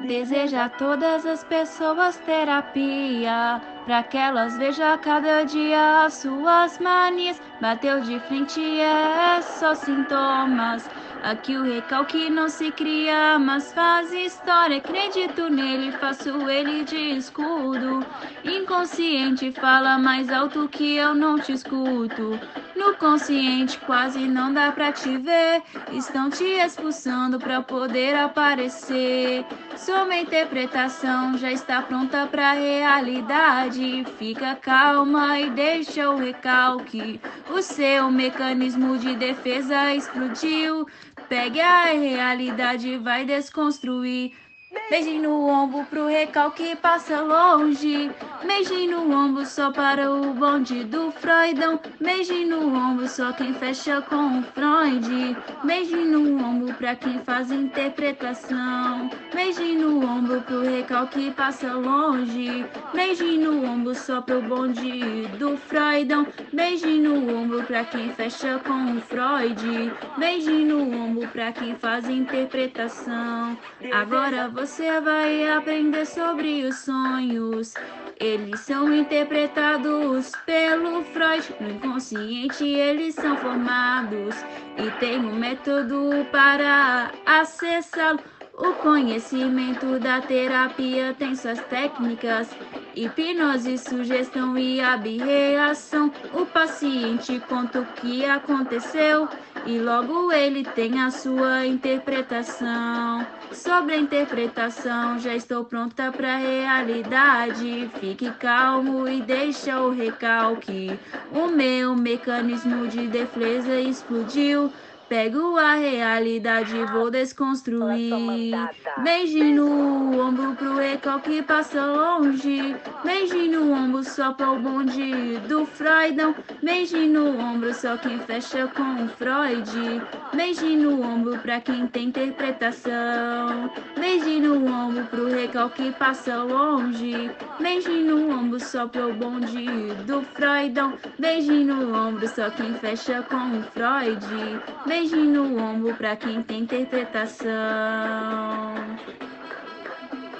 Deseja a todas as pessoas terapia, para que elas vejam cada dia as suas manias. Bateu de frente é só sintomas. Aqui o recalque não se cria, mas faz história. Acredito nele, faço ele de escudo. Inconsciente fala mais alto que eu não te escuto. No consciente quase não dá pra te ver. Estão te expulsando pra poder aparecer. Sua interpretação já está pronta pra realidade. Fica calma e deixa o recalque. O seu mecanismo de defesa explodiu. Pegue a realidade e vai desconstruir. Beijinho no ombro pro recalque passa longe. Beijinho no ombro só para o bonde do Freudão. Beijinho no ombro só quem fecha com o Freud. Beijinho no ombro pra quem faz interpretação. Beijinho no ombro pro recalque passa longe. Beijinho no ombro só pro bonde do Freudão. Beijinho no ombro pra quem fecha com o Freud. Beijinho no ombro pra quem faz interpretação. Agora você você vai aprender sobre os sonhos. Eles são interpretados pelo Freud. No inconsciente eles são formados e tem um método para acessá-lo. O conhecimento da terapia tem suas técnicas, hipnose, sugestão e abreação. O paciente conta o que aconteceu e logo ele tem a sua interpretação. Sobre a interpretação, já estou pronta para a realidade. Fique calmo e deixa o recalque. O meu mecanismo de defesa explodiu. Pego a realidade e vou desconstruir. Beijinho no ombro pro recalque passa longe. Beijinho no ombro só para o bonde do Freudão. Beijinho no ombro só quem fecha com o Freud. Beijinho no ombro pra quem tem interpretação. Beijinho no ombro pro recalque passa longe. Beijinho no ombro só para o bonde do Freudão. Beijinho no ombro só quem fecha com o Freud beijinho no ombro pra quem tem interpretação.